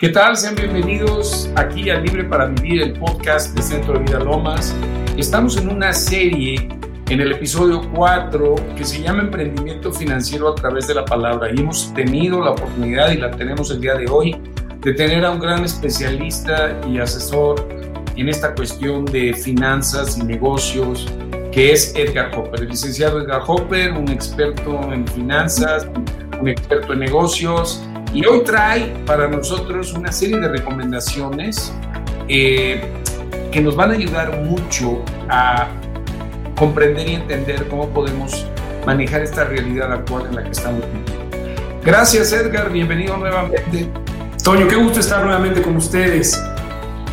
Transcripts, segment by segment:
¿Qué tal? Sean bienvenidos aquí a Libre para Vivir, el podcast de Centro de Vida Lomas. Estamos en una serie, en el episodio 4, que se llama Emprendimiento Financiero a través de la Palabra. Y hemos tenido la oportunidad, y la tenemos el día de hoy, de tener a un gran especialista y asesor en esta cuestión de finanzas y negocios, que es Edgar Hopper. El licenciado Edgar Hopper, un experto en finanzas, un experto en negocios y hoy trae para nosotros una serie de recomendaciones eh, que nos van a ayudar mucho a comprender y entender cómo podemos manejar esta realidad actual en la que estamos viviendo. Gracias Edgar, bienvenido nuevamente. Toño, qué gusto estar nuevamente con ustedes.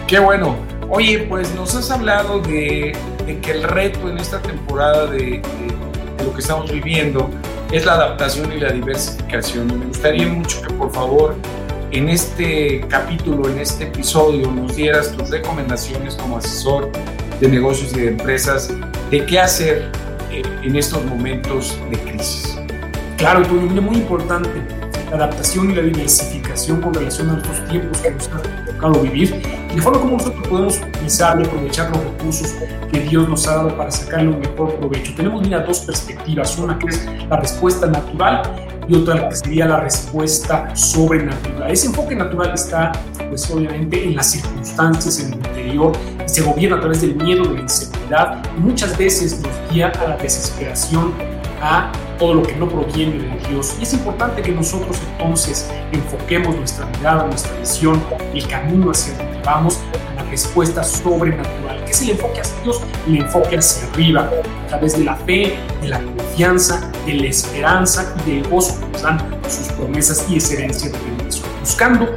Qué bueno. Oye, pues nos has hablado de, que el reto en esta temporada de lo que estamos viviendo es la adaptación y la diversificación. Me gustaría mucho que por favor en este capítulo, en este episodio, nos dieras tus recomendaciones como asesor de negocios y de empresas de qué hacer eh, en estos momentos de crisis. Claro, muy importante la adaptación y la diversificación con relación a estos tiempos que nos ha tocado vivir y de forma como nosotros podemos utilizar y aprovechar los recursos que Dios nos ha dado para sacarle un mejor provecho. Tenemos, mira, dos perspectivas, una que es la respuesta natural y otra que sería la respuesta sobrenatural. Ese enfoque natural está, pues obviamente, en las circunstancias, en el interior, y se gobierna a través del miedo, de la inseguridad, y muchas veces nos guía a la desesperación, a todo lo que no proviene de Dios. Y es importante que nosotros entonces enfoquemos nuestra mirada, nuestra visión, el camino hacia donde vamos, la respuesta sobrenatural, que es el enfoque hacia Dios, el enfoque hacia arriba, a través de la fe, de la confianza, de la esperanza y del gozo que nos dan sus promesas y esa herencia de bendición. Buscando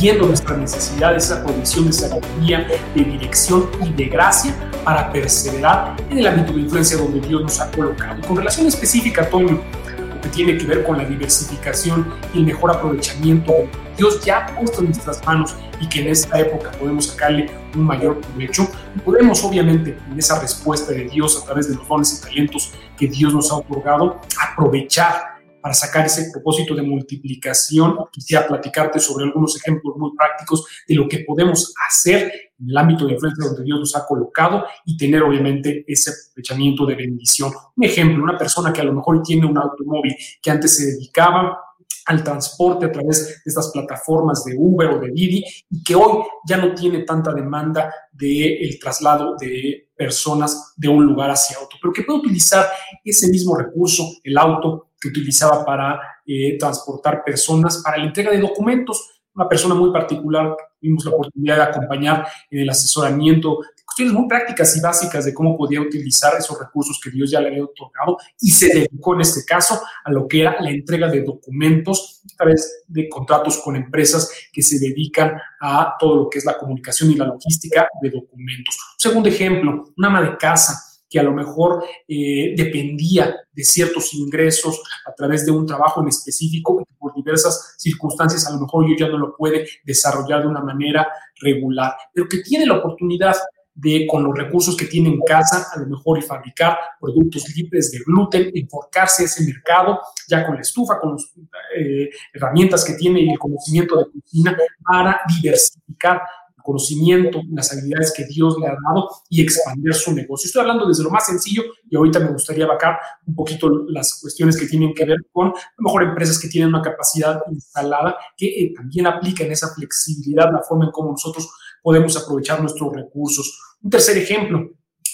viendo nuestras necesidades, esa provisión de sabiduría, de dirección y de gracia para perseverar en el ámbito de influencia donde Dios nos ha colocado. con relación específica, Toño, lo que tiene que ver con la diversificación y el mejor aprovechamiento Dios ya ha puesto en nuestras manos y que en esta época podemos sacarle un mayor provecho. Podemos, obviamente, en esa respuesta de Dios a través de los dones y talentos que Dios nos ha otorgado, aprovechar para sacar ese propósito de multiplicación. Quisiera platicarte sobre algunos ejemplos muy prácticos de lo que podemos hacer en el ámbito de influencia donde Dios nos ha colocado y tener obviamente ese aprovechamiento de bendición. Un ejemplo, una persona que a lo mejor tiene un automóvil que antes se dedicaba al transporte a través de estas plataformas de Uber o de Didi y que hoy ya no tiene tanta demanda del el traslado de personas de un lugar hacia otro, pero que puede utilizar ese mismo recurso, el auto, que utilizaba para eh, transportar personas, para la entrega de documentos. Una persona muy particular, tuvimos la oportunidad de acompañar en el asesoramiento cuestiones muy prácticas y básicas de cómo podía utilizar esos recursos que Dios ya le había otorgado y se dedicó en este caso a lo que era la entrega de documentos a través de contratos con empresas que se dedican a todo lo que es la comunicación y la logística de documentos. Un segundo ejemplo, una ama de casa que a lo mejor eh, dependía de ciertos ingresos a través de un trabajo en específico por diversas circunstancias a lo mejor yo ya no lo puede desarrollar de una manera regular, pero que tiene la oportunidad de con los recursos que tiene en casa, a lo mejor y fabricar productos libres de gluten, enfocarse ese mercado, ya con la estufa, con las eh, herramientas que tiene y el conocimiento de cocina para diversificar conocimiento, las habilidades que Dios le ha dado y expandir su negocio. Estoy hablando desde lo más sencillo y ahorita me gustaría abarcar un poquito las cuestiones que tienen que ver con, a lo mejor, empresas que tienen una capacidad instalada que eh, también aplican esa flexibilidad, la forma en cómo nosotros podemos aprovechar nuestros recursos. Un tercer ejemplo,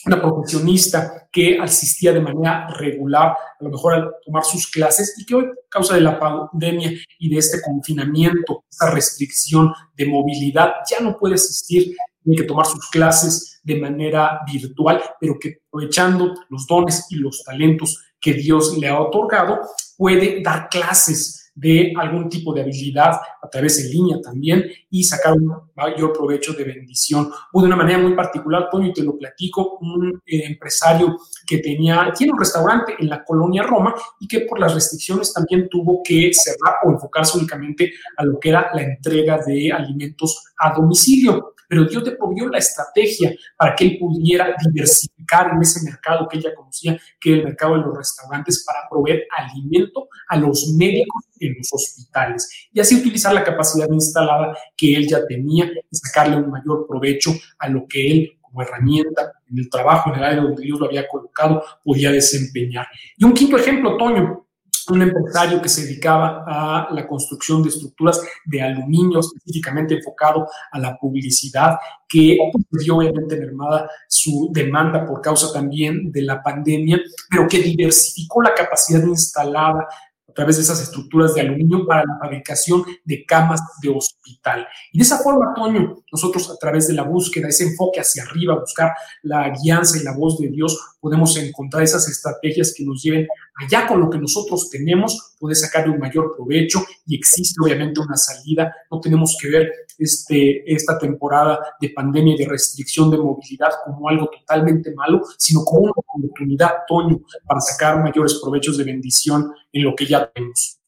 una profesionista que asistía de manera regular, a lo mejor al tomar sus clases, y que hoy, a causa de la pandemia y de este confinamiento, esta restricción de movilidad, ya no puede asistir, ni que tomar sus clases de manera virtual, pero que aprovechando los dones y los talentos que Dios le ha otorgado, puede dar clases de algún tipo de habilidad a través de línea también y sacar un mayor provecho de bendición. O de una manera muy particular, Toño, y te lo platico, un eh, empresario que tenía, tiene un restaurante en la colonia Roma y que por las restricciones también tuvo que cerrar o enfocarse únicamente a lo que era la entrega de alimentos a domicilio pero Dios le proveyó la estrategia para que él pudiera diversificar en ese mercado que ella conocía, que era el mercado de los restaurantes, para proveer alimento a los médicos en los hospitales y así utilizar la capacidad instalada que él ya tenía y sacarle un mayor provecho a lo que él como herramienta en el trabajo, en el área donde Dios lo había colocado, podía desempeñar. Y un quinto ejemplo, Toño, un empresario que se dedicaba a la construcción de estructuras de aluminio, específicamente enfocado a la publicidad, que vio obviamente mermada su demanda por causa también de la pandemia, pero que diversificó la capacidad instalada a través de esas estructuras de aluminio para la fabricación de camas de hospital. Y de esa forma, Toño, nosotros a través de la búsqueda, ese enfoque hacia arriba, buscar la guianza y la voz de Dios, podemos encontrar esas estrategias que nos lleven allá con lo que nosotros tenemos, poder sacarle un mayor provecho y existe obviamente una salida. No tenemos que ver este, esta temporada de pandemia y de restricción de movilidad como algo totalmente malo, sino como una oportunidad, Toño, para sacar mayores provechos de bendición en lo que ya tenemos.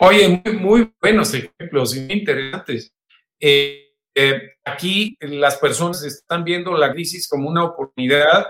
Oye, muy, muy buenos ejemplos, interesantes. Eh, eh, aquí las personas están viendo la crisis como una oportunidad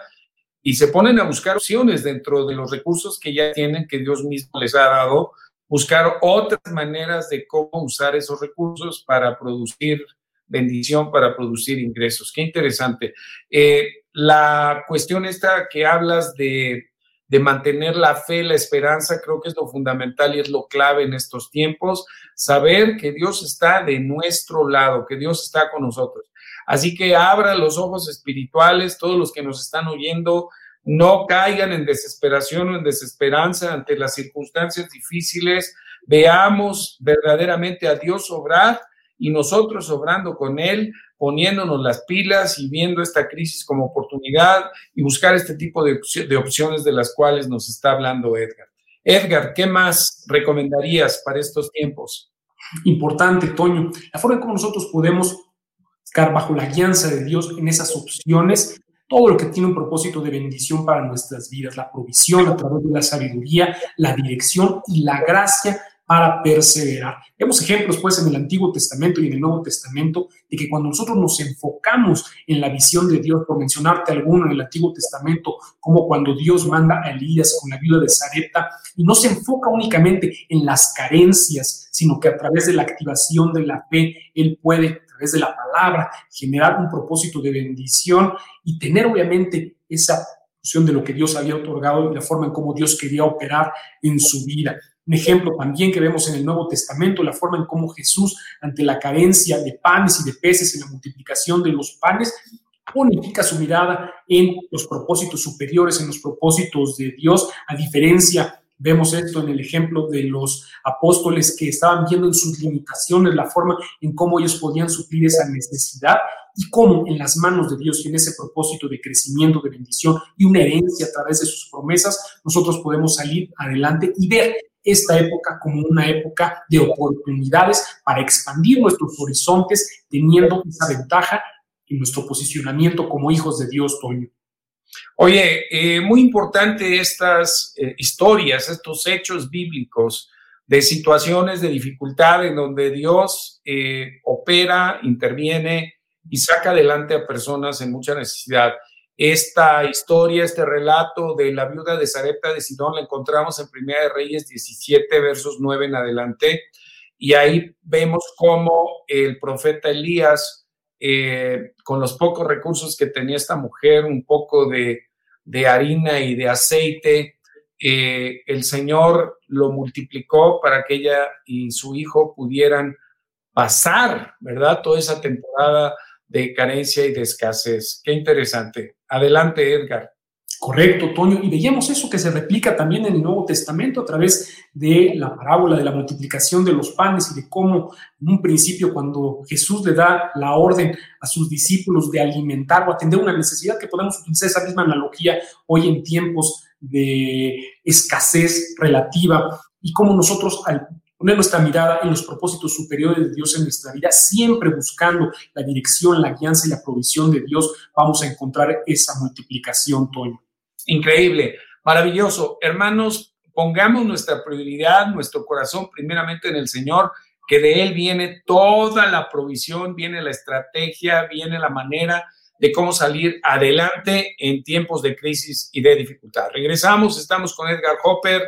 y se ponen a buscar opciones dentro de los recursos que ya tienen, que Dios mismo les ha dado, buscar otras maneras de cómo usar esos recursos para producir bendición, para producir ingresos. Qué interesante. Eh, la cuestión esta que hablas de, de mantener la fe, la esperanza, creo que es lo fundamental y es lo clave en estos tiempos, saber que Dios está de nuestro lado, que Dios está con nosotros. Así que abra los ojos espirituales, todos los que nos están oyendo, no caigan en desesperación o en desesperanza ante las circunstancias difíciles. Veamos verdaderamente a Dios obrar y nosotros obrando con Él, poniéndonos las pilas y viendo esta crisis como oportunidad y buscar este tipo de, de opciones de las cuales nos está hablando Edgar. Edgar, ¿qué más recomendarías para estos tiempos? Importante, Toño, la forma en cómo nosotros podemos buscar bajo la guianza de Dios en esas opciones todo lo que tiene un propósito de bendición para nuestras vidas, la provisión a través de la sabiduría, la dirección y la gracia para perseverar. Vemos ejemplos pues en el Antiguo Testamento y en el Nuevo Testamento de que cuando nosotros nos enfocamos en la visión de Dios, por mencionarte alguno en el Antiguo Testamento, como cuando Dios manda a Elías con la ayuda de Zareta, y no se enfoca únicamente en las carencias, sino que a través de la activación de la fe, Él puede través de la palabra, generar un propósito de bendición y tener obviamente esa de lo que Dios había otorgado y la forma en cómo Dios quería operar en su vida. Un ejemplo también que vemos en el Nuevo Testamento, la forma en cómo Jesús, ante la carencia de panes y de peces en la multiplicación de los panes, unifica su mirada en los propósitos superiores, en los propósitos de Dios, a diferencia Vemos esto en el ejemplo de los apóstoles que estaban viendo en sus limitaciones la forma en cómo ellos podían suplir esa necesidad y cómo en las manos de Dios y en ese propósito de crecimiento, de bendición y una herencia a través de sus promesas, nosotros podemos salir adelante y ver esta época como una época de oportunidades para expandir nuestros horizontes, teniendo esa ventaja en nuestro posicionamiento como hijos de Dios, Toño. Oye, eh, muy importante estas eh, historias, estos hechos bíblicos de situaciones de dificultad en donde Dios eh, opera, interviene y saca adelante a personas en mucha necesidad. Esta historia, este relato de la viuda de Zarepta de Sidón la encontramos en Primera de Reyes 17, versos 9 en adelante, y ahí vemos cómo el profeta Elías eh, con los pocos recursos que tenía esta mujer, un poco de, harina y de aceite, eh, el Señor lo multiplicó para que ella y su hijo pudieran pasar, ¿verdad? Toda esa temporada de carencia y de escasez. Qué interesante. Adelante, Edgar. Correcto, Toño. Y veíamos eso que se replica también en el Nuevo Testamento a través de la parábola de la multiplicación de los panes y de cómo en un principio cuando Jesús le da la orden a sus discípulos de alimentar o atender una necesidad que podemos utilizar esa misma analogía hoy en tiempos de escasez relativa y cómo nosotros al poner nuestra mirada en los propósitos superiores de Dios en nuestra vida, siempre buscando la dirección, la guianza y la provisión de Dios, vamos a encontrar esa multiplicación, Toño. Increíble, maravilloso. Hermanos, pongamos nuestra prioridad, nuestro corazón primeramente en el Señor. que de Él viene toda la provisión, viene la estrategia, viene la manera de cómo salir adelante en tiempos de crisis y de dificultad. Regresamos, estamos con Edgar Hopper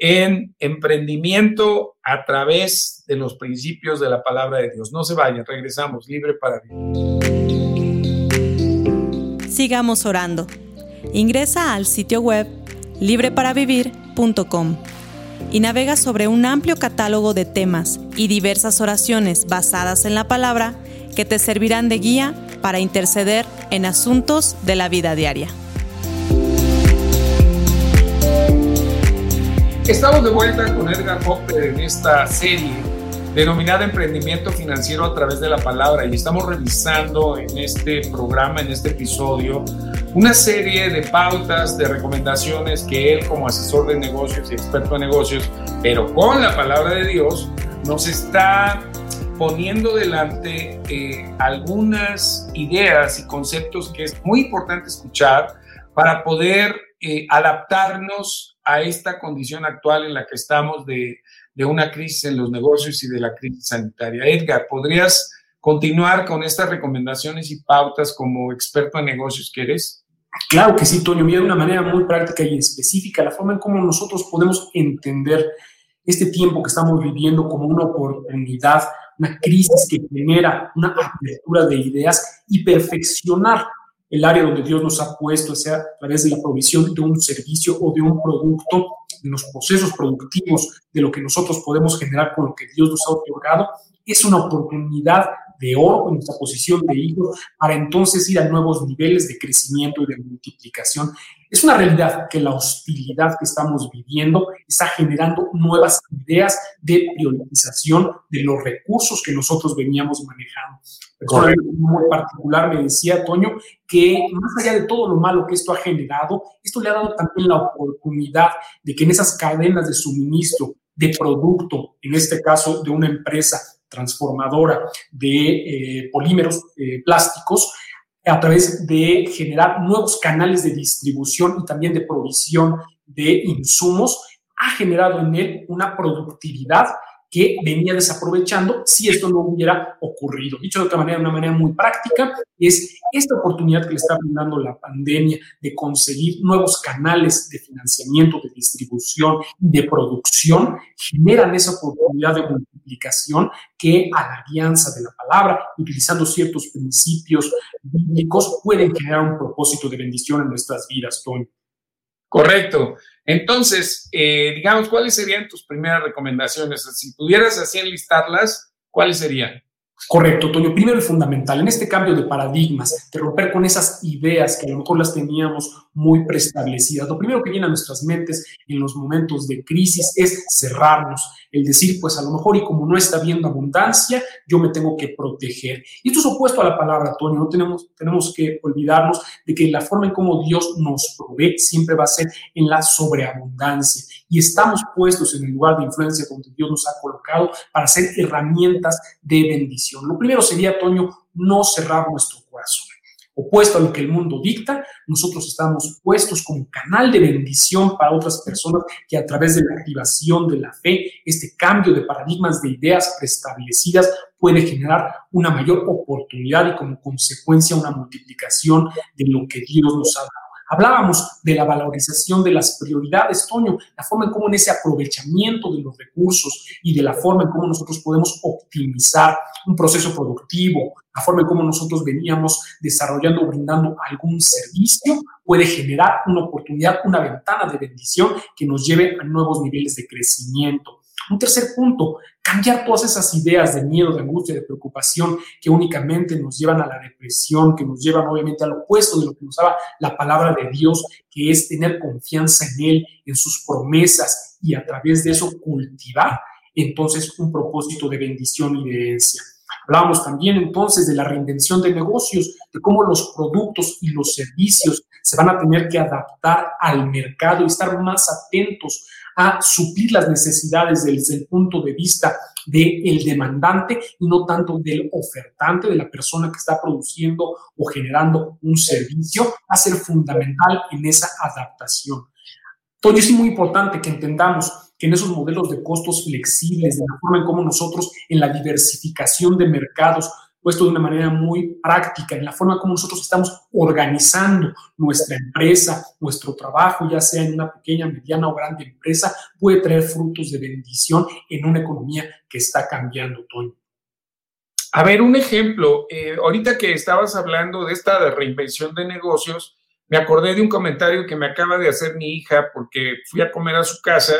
en emprendimiento a través de los principios de la palabra de Dios. No se vayan, regresamos, libre para vivir. Sigamos orando. Ingresa al sitio web libreparavivir.com y navega sobre un amplio catálogo de temas y diversas oraciones basadas en la palabra que te servirán de guía para interceder en asuntos de la vida diaria. Estamos de vuelta con Edgar Hopper en esta serie denominada Emprendimiento Financiero a través de la Palabra y estamos revisando en este programa, en este episodio, una serie de pautas, de recomendaciones que él como asesor de negocios y experto en negocios, pero con la palabra de Dios, nos está poniendo delante eh, algunas ideas y conceptos que es muy importante escuchar para poder eh, adaptarnos a esta condición actual en la que estamos de, de una crisis en los negocios y de la crisis sanitaria. Edgar, ¿podrías continuar con estas recomendaciones y pautas como experto en negocios que eres? Claro que sí, Toño, de una manera muy práctica y específica, la forma en cómo nosotros podemos entender este tiempo que estamos viviendo como una oportunidad, una crisis que genera una apertura de ideas y perfeccionar el área donde Dios nos ha puesto, sea a través de la provisión de un servicio o de un producto, de los procesos productivos, de lo que nosotros podemos generar con lo que Dios nos ha otorgado, es una oportunidad de oro en nuestra posición de hijos para entonces ir a nuevos niveles de crecimiento y de multiplicación. Es una realidad que la hostilidad que estamos viviendo está generando nuevas ideas de priorización de los recursos que nosotros veníamos manejando. Muy particular me decía Toño que más allá de todo lo malo que esto ha generado, esto le ha dado también la oportunidad de que en esas cadenas de suministro de producto, en este caso de una empresa, transformadora de eh, polímeros eh, plásticos a través de generar nuevos canales de distribución y también de provisión de insumos, ha generado en él una productividad que venía desaprovechando si esto no hubiera ocurrido. Dicho de otra manera, de una manera muy práctica, es esta oportunidad que le está brindando la pandemia de conseguir nuevos canales de financiamiento, de distribución, de producción, generan esa oportunidad de multiplicación que a la alianza de la palabra, utilizando ciertos principios bíblicos, pueden generar un propósito de bendición en nuestras vidas, Tony. Correcto. Entonces, eh, digamos, ¿cuáles serían tus primeras recomendaciones? Si pudieras así enlistarlas, ¿cuáles serían? Correcto, Toño. Primero y fundamental, en este cambio de paradigmas, de romper con esas ideas que a lo mejor las teníamos muy preestablecidas. Lo primero que viene a nuestras mentes en los momentos de crisis es cerrarnos, el decir, pues a lo mejor y como no está viendo abundancia, yo me tengo que proteger. Y esto es opuesto a la palabra, Toño. No tenemos, tenemos que olvidarnos de que la forma en cómo Dios nos provee siempre va a ser en la sobreabundancia. Y estamos puestos en el lugar de influencia donde Dios nos ha colocado para ser herramientas de bendición. Lo primero sería, Toño, no cerrar nuestro corazón opuesto a lo que el mundo dicta, nosotros estamos puestos como canal de bendición para otras personas que a través de la activación de la fe, este cambio de paradigmas de ideas preestablecidas puede generar una mayor oportunidad y como consecuencia una multiplicación de lo que Dios nos ha dado. Hablábamos de la valorización de las prioridades, Toño, la forma en cómo en ese aprovechamiento de los recursos y de la forma en cómo nosotros podemos optimizar un proceso productivo, la forma en cómo nosotros veníamos desarrollando o brindando algún servicio, puede generar una oportunidad, una ventana de bendición que nos lleve a nuevos niveles de crecimiento. Un tercer punto, cambiar todas esas ideas de miedo, de angustia, de preocupación que únicamente nos llevan a la depresión, que nos llevan obviamente al opuesto de lo que nos daba la palabra de Dios, que es tener confianza en Él, en sus promesas y a través de eso cultivar entonces un propósito de bendición y de herencia. Hablábamos también entonces de la reinvención de negocios, de cómo los productos y los servicios se van a tener que adaptar al mercado y estar más atentos a suplir las necesidades desde el punto de vista del demandante y no tanto del ofertante, de la persona que está produciendo o generando un servicio, va a ser fundamental en esa adaptación. Entonces es muy importante que entendamos que en esos modelos de costos flexibles, de la forma en cómo nosotros en la diversificación de mercados, puesto de una manera muy práctica, en la forma como nosotros estamos organizando nuestra empresa, nuestro trabajo, ya sea en una pequeña, mediana o grande empresa, puede traer frutos de bendición en una economía que está cambiando, Toño. A ver, un ejemplo. Eh, ahorita que estabas hablando de esta reinvención de negocios, me acordé de un comentario que me acaba de hacer mi hija porque fui a comer a su casa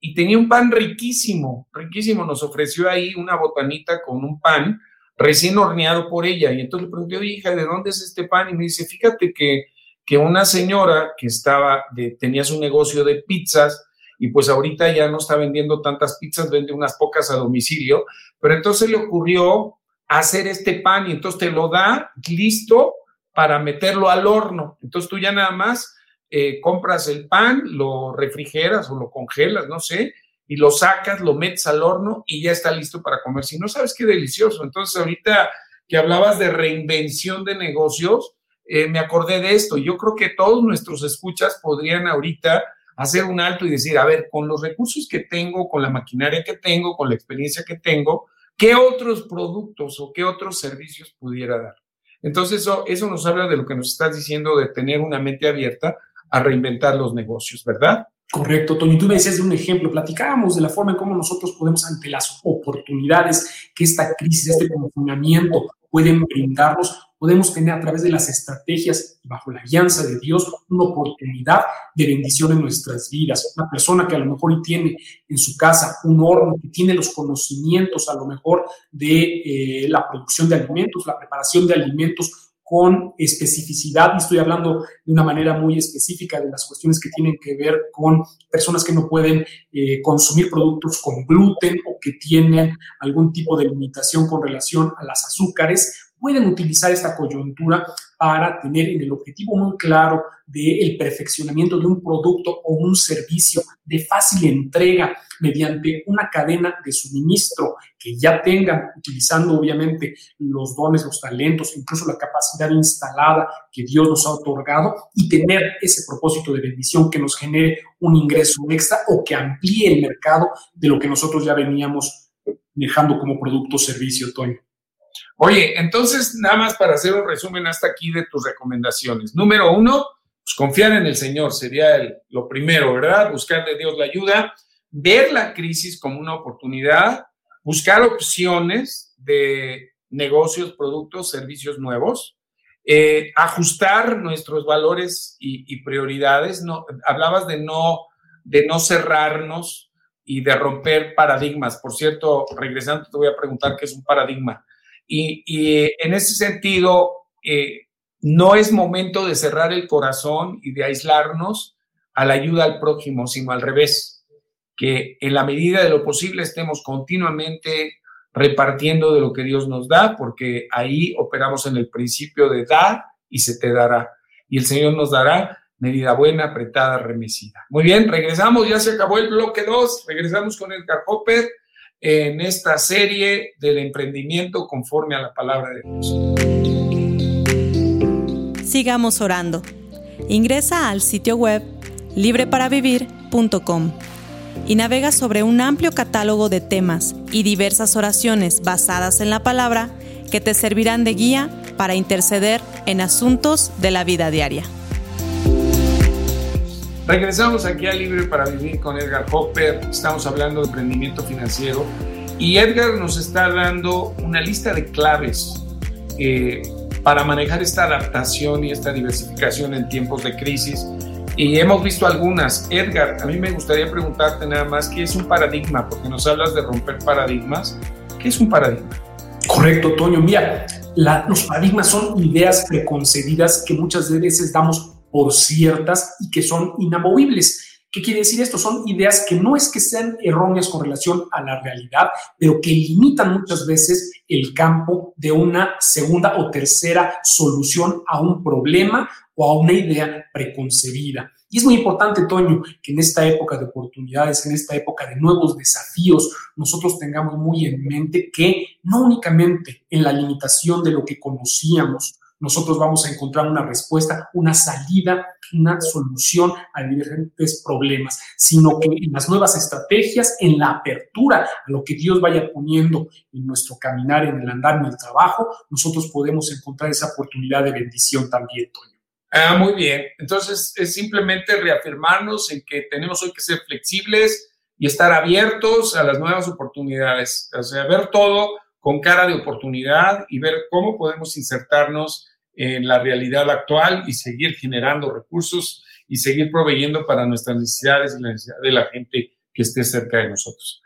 y tenía un pan riquísimo, riquísimo. Nos ofreció ahí una botanita con un pan recién horneado por ella. Y entonces le pregunté, hija, ¿de dónde es este pan? Y me dice, fíjate que, que una señora que estaba, de, tenía su negocio de pizzas, y pues ahorita ya no está vendiendo tantas pizzas, vende unas pocas a domicilio, pero entonces le ocurrió hacer este pan y entonces te lo da listo para meterlo al horno. Entonces tú ya nada más eh, compras el pan, lo refrigeras o lo congelas, no sé, y lo sacas, lo metes al horno y ya está listo para comer. Si no sabes qué delicioso. Entonces, ahorita que hablabas de reinvención de negocios, eh, me acordé de esto. Yo creo que todos nuestros escuchas podrían ahorita hacer un alto y decir, a ver, con los recursos que tengo, con la maquinaria que tengo, con la experiencia que tengo, ¿qué otros productos o qué otros servicios pudiera dar? Entonces, eso, eso nos habla de lo que nos estás diciendo de tener una mente abierta a reinventar los negocios, ¿verdad? Correcto, Toño. Tú me decías de un ejemplo, platicábamos de la forma en cómo nosotros podemos, ante las oportunidades que esta crisis, este confinamiento pueden brindarnos, podemos tener a través de las estrategias bajo la guianza de Dios una oportunidad de bendición en nuestras vidas. Una persona que a lo mejor tiene en su casa un horno, que tiene los conocimientos a lo mejor de eh, la producción de alimentos, la preparación de alimentos, con especificidad, y estoy hablando de una manera muy específica de las cuestiones que tienen que ver con personas que no pueden eh, consumir productos con gluten o que tienen algún tipo de limitación con relación a las azúcares, pueden utilizar esta coyuntura para tener en el objetivo muy claro del perfeccionamiento de un producto o un servicio de fácil entrega mediante una cadena de suministro que ya tengan, utilizando obviamente los dones, los talentos, incluso la capacidad instalada que Dios nos ha otorgado y tener ese propósito de bendición que nos genere un ingreso extra o que amplíe el mercado de lo que nosotros ya veníamos dejando como producto o servicio, Toño. Oye, entonces, nada más para hacer un resumen hasta aquí de tus recomendaciones. Número uno, pues confiar en el Señor sería lo primero, ¿verdad? Buscar de Dios la ayuda, ver la crisis como una oportunidad, buscar opciones de negocios, productos, servicios nuevos, eh, ajustar nuestros valores y, prioridades. No, hablabas de no, de no cerrarnos y de romper paradigmas. Por cierto, regresando, te voy a preguntar qué es un paradigma. Y, en ese sentido, eh, no es momento de cerrar el corazón y de aislarnos a la ayuda al prójimo, sino al revés, que en la medida de lo posible estemos continuamente repartiendo de lo que Dios nos da, porque ahí operamos en el principio de dar y se te dará. Y el Señor nos dará medida buena, apretada, remesida. Muy bien, regresamos, ya se acabó el bloque 2, regresamos con el Hopper en esta serie del emprendimiento conforme a la palabra de Dios. Sigamos orando. Ingresa al sitio web libreparavivir.com y navega sobre un amplio catálogo de temas y diversas oraciones basadas en la palabra que te servirán de guía para interceder en asuntos de la vida diaria. Regresamos aquí a Libre para Vivir con Edgar Hopper. Estamos hablando de emprendimiento financiero y Edgar nos está dando una lista de claves eh, para manejar esta adaptación y esta diversificación en tiempos de crisis. Y hemos visto algunas. Edgar, a mí me gustaría preguntarte nada más qué es un paradigma, porque nos hablas de romper paradigmas. ¿Qué es un paradigma? Correcto, Toño. Mira, los paradigmas son ideas preconcebidas que muchas veces damos por ciertas y que son inamovibles. ¿Qué quiere decir esto? Son ideas que no es que sean erróneas con relación a la realidad, pero que limitan muchas veces el campo de una segunda o tercera solución a un problema o a una idea preconcebida. Y es muy importante, Toño, que en esta época de oportunidades, en esta época de nuevos desafíos, nosotros tengamos muy en mente que no únicamente en la limitación de lo que conocíamos, nosotros vamos a encontrar una respuesta, una salida, una solución a diferentes problemas, sino que en las nuevas estrategias, en la apertura a lo que Dios vaya poniendo en nuestro caminar, en el andar, en el trabajo, nosotros podemos encontrar esa oportunidad de bendición también, Toño. Ah, muy bien. Entonces es simplemente reafirmarnos en que tenemos hoy que ser flexibles y estar abiertos a las nuevas oportunidades, o sea, ver todo con cara de oportunidad y ver cómo podemos insertarnos en la realidad actual y seguir generando recursos y seguir proveyendo para nuestras necesidades y la necesidad de la gente que esté cerca de nosotros.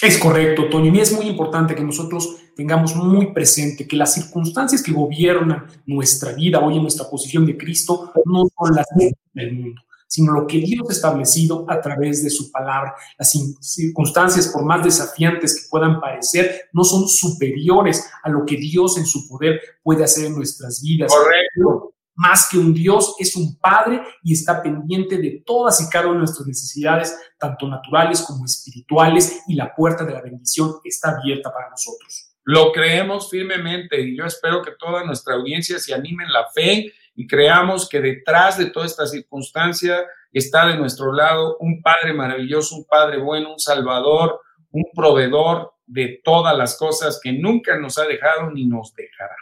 Es correcto, Toño. Y es muy importante que nosotros tengamos muy presente que las circunstancias que gobiernan nuestra vida hoy en nuestra posición de Cristo no son las del mundo sino lo que Dios ha establecido a través de su palabra. Las circunstancias, por más desafiantes que puedan parecer, no son superiores a lo que Dios en su poder puede hacer en nuestras vidas. Correcto. Más que un Dios, es un Padre y está pendiente de todas y cada una de nuestras necesidades, tanto naturales como espirituales, y la puerta de la bendición está abierta para nosotros. Lo creemos firmemente y yo espero que toda nuestra audiencia se anime en la fe y creamos que detrás de toda esta circunstancia está de nuestro lado un Padre maravilloso, un Padre bueno, un Salvador, un proveedor de todas las cosas que nunca nos ha dejado ni nos dejará.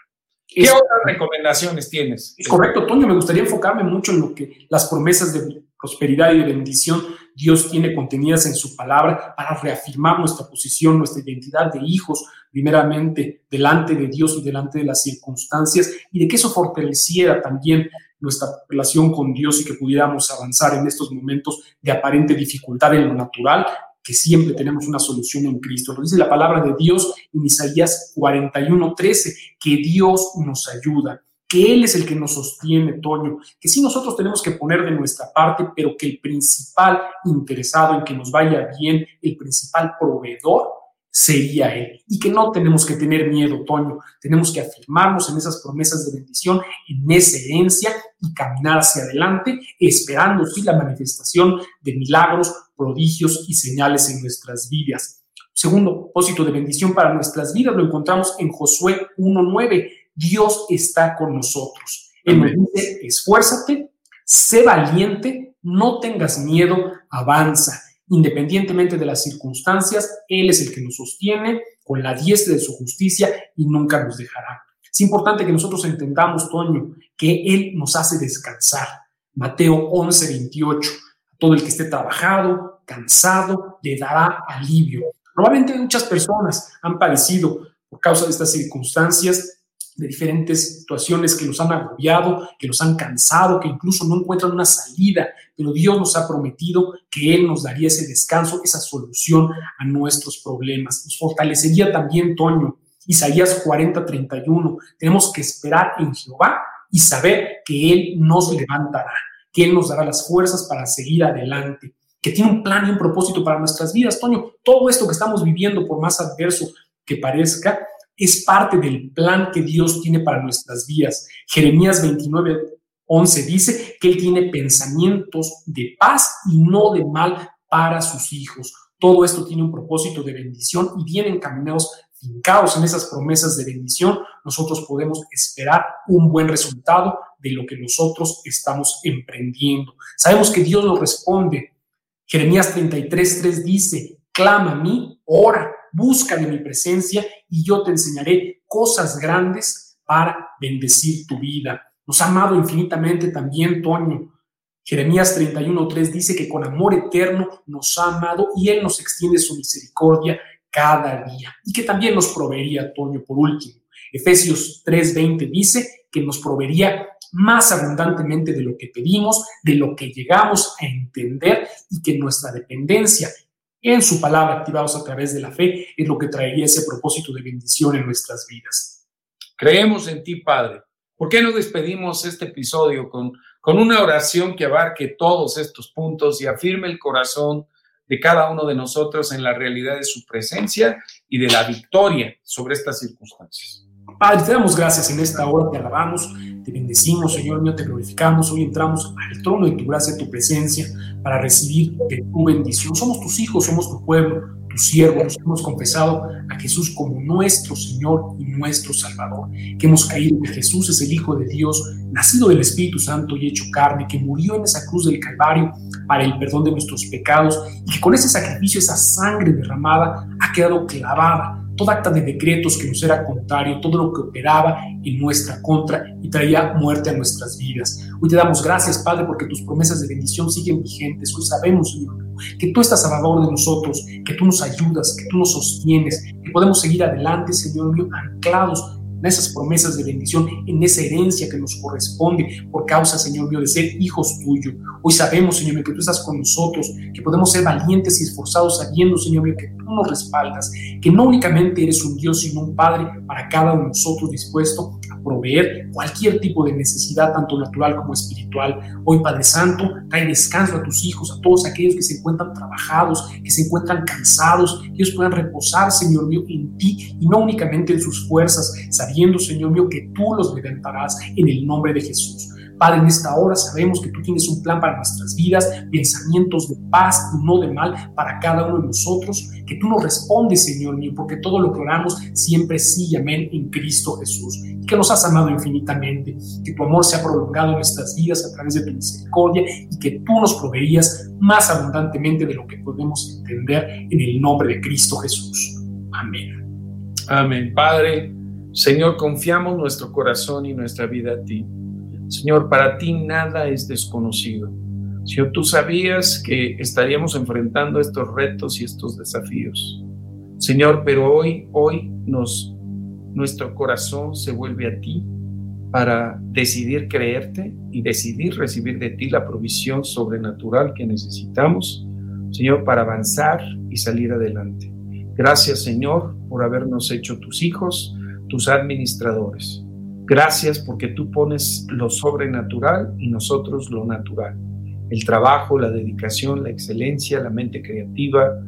¿Qué otras recomendaciones tienes? Es correcto, Toño. Me gustaría enfocarme mucho en lo que las promesas de prosperidad y de bendición Dios tiene contenidas en su palabra para reafirmar nuestra posición, nuestra identidad de hijos, primeramente delante de Dios y delante de las circunstancias, y de que eso fortaleciera también nuestra relación con Dios y que pudiéramos avanzar en estos momentos de aparente dificultad en lo natural, que siempre tenemos una solución en Cristo. Lo dice la palabra de Dios en Isaías 41:13, que Dios nos ayuda que Él es el que nos sostiene, Toño, que sí nosotros tenemos que poner de nuestra parte, pero que el principal interesado en que nos vaya bien, el principal proveedor, sería Él. Y que no tenemos que tener miedo, Toño, tenemos que afirmarnos en esas promesas de bendición, en esa herencia y caminar hacia adelante, esperando sí la manifestación de milagros, prodigios y señales en nuestras vidas. Segundo propósito de bendición para nuestras vidas lo encontramos en Josué 1.9 Dios está con nosotros. Él nos dice, esfuérzate, sé valiente, no tengas miedo, avanza. Independientemente de las circunstancias, Él es el que nos sostiene con la diestra de su justicia y nunca nos dejará. Es importante que nosotros entendamos, Toño, que Él nos hace descansar. Mateo 11, 28. A todo el que esté trabajado, cansado, le dará alivio. Probablemente muchas personas han padecido por causa de estas circunstancias de diferentes situaciones que los han agobiado, que los han cansado, que incluso no encuentran una salida, pero Dios nos ha prometido que Él nos daría ese descanso, esa solución a nuestros problemas. Nos fortalecería también, Toño, Isaías 40, 31. Tenemos que esperar en Jehová y saber que Él nos levantará, que Él nos dará las fuerzas para seguir adelante, que tiene un plan y un propósito para nuestras vidas, Toño. Todo esto que estamos viviendo, por más adverso que parezca, es parte del plan que Dios tiene para nuestras vidas. Jeremías 29, 11 dice que Él tiene pensamientos de paz y no de mal para sus hijos. Todo esto tiene un propósito de bendición y vienen caminados fincados en esas promesas de bendición, nosotros podemos esperar un buen resultado de lo que nosotros estamos emprendiendo. Sabemos que Dios nos responde. Jeremías 33, 3 dice, clama a mí, ora, busca de mi presencia y yo te enseñaré cosas grandes para bendecir tu vida. Nos ha amado infinitamente también, Toño. Jeremías 31.3 dice que con amor eterno nos ha amado y Él nos extiende su misericordia cada día y que también nos proveería, Toño, por último. Efesios 3.20 dice que nos proveería más abundantemente de lo que pedimos, de lo que llegamos a entender y que nuestra dependencia en su palabra activados a través de la fe es lo que traería ese propósito de bendición en nuestras vidas. Creemos en ti, Padre. ¿Por qué no despedimos este episodio con, con una oración que abarque todos estos puntos y afirme el corazón de cada uno de nosotros en la realidad de su presencia y de la victoria sobre estas circunstancias? Padre, te damos gracias en esta hora, te alabamos, te bendecimos, Señor mío, te glorificamos. Hoy entramos al trono de tu gracia, tu presencia, para recibir tu bendición. Somos tus hijos, somos tu pueblo, tus siervos hemos confesado a Jesús como nuestro Señor y nuestro Salvador, que hemos caído que Jesús es el Hijo de Dios, nacido del Espíritu Santo y hecho carne, que murió en esa cruz del Calvario para el perdón de nuestros pecados y que con ese sacrificio, esa sangre derramada, ha quedado clavada todo acta de decretos que nos era contrario, todo lo que operaba en nuestra contra y traía muerte a nuestras vidas. Hoy te damos gracias, Padre, porque tus promesas de bendición siguen vigentes. Hoy sabemos, Señor, que tú estás a favor de nosotros, que tú nos ayudas, que tú nos sostienes, que podemos seguir adelante, Señor mío, anclados en esas promesas de bendición, en esa herencia que nos corresponde por causa, Señor mío, de ser hijos tuyos. Hoy sabemos, Señor mío, que tú estás con nosotros, que podemos ser valientes y esforzados sabiendo, Señor mío, que tú nos respaldas, que no únicamente eres un Dios, sino un Padre para cada uno de nosotros dispuesto proveer cualquier tipo de necesidad, tanto natural como espiritual. Hoy, Padre Santo, trae descanso a tus hijos, a todos aquellos que se encuentran trabajados, que se encuentran cansados, que ellos puedan reposar, Señor mío, en ti y no únicamente en sus fuerzas, sabiendo, Señor mío, que tú los levantarás en el nombre de Jesús. Padre, en esta hora sabemos que tú tienes un plan para nuestras vidas, pensamientos de paz y no de mal para cada uno de nosotros, que tú nos respondes, Señor mío, porque todo lo que oramos siempre sí y amén en Cristo Jesús, que nos has amado infinitamente, que tu amor se ha prolongado en nuestras vidas a través de tu misericordia y que tú nos proveerías más abundantemente de lo que podemos entender en el nombre de Cristo Jesús. Amén. Amén. Padre, Señor, confiamos nuestro corazón y nuestra vida a ti. Señor, para ti nada es desconocido. Señor, tú sabías que estaríamos enfrentando estos retos y estos desafíos. Señor, pero hoy, hoy nuestro corazón se vuelve a ti para decidir creerte y decidir recibir de ti la provisión sobrenatural que necesitamos, Señor, para avanzar y salir adelante. Gracias, Señor, por habernos hecho tus hijos, tus administradores. Gracias porque tú pones lo sobrenatural y nosotros lo natural. El trabajo, la dedicación, la excelencia, la mente creativa,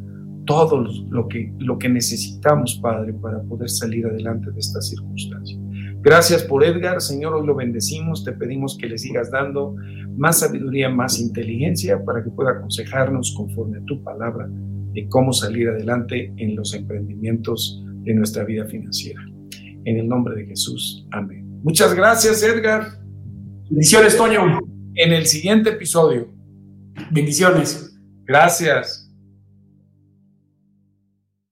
todo lo que, lo que necesitamos, Padre, para poder salir adelante de esta circunstancia. Gracias por Edgar, Señor, hoy lo bendecimos, te pedimos que le sigas dando más sabiduría, más inteligencia para que pueda aconsejarnos conforme a tu palabra de cómo salir adelante en los emprendimientos de nuestra vida financiera. En el nombre de Jesús, amén. Muchas gracias, Edgar. Bendiciones, Toño. En el siguiente episodio. Bendiciones. Gracias.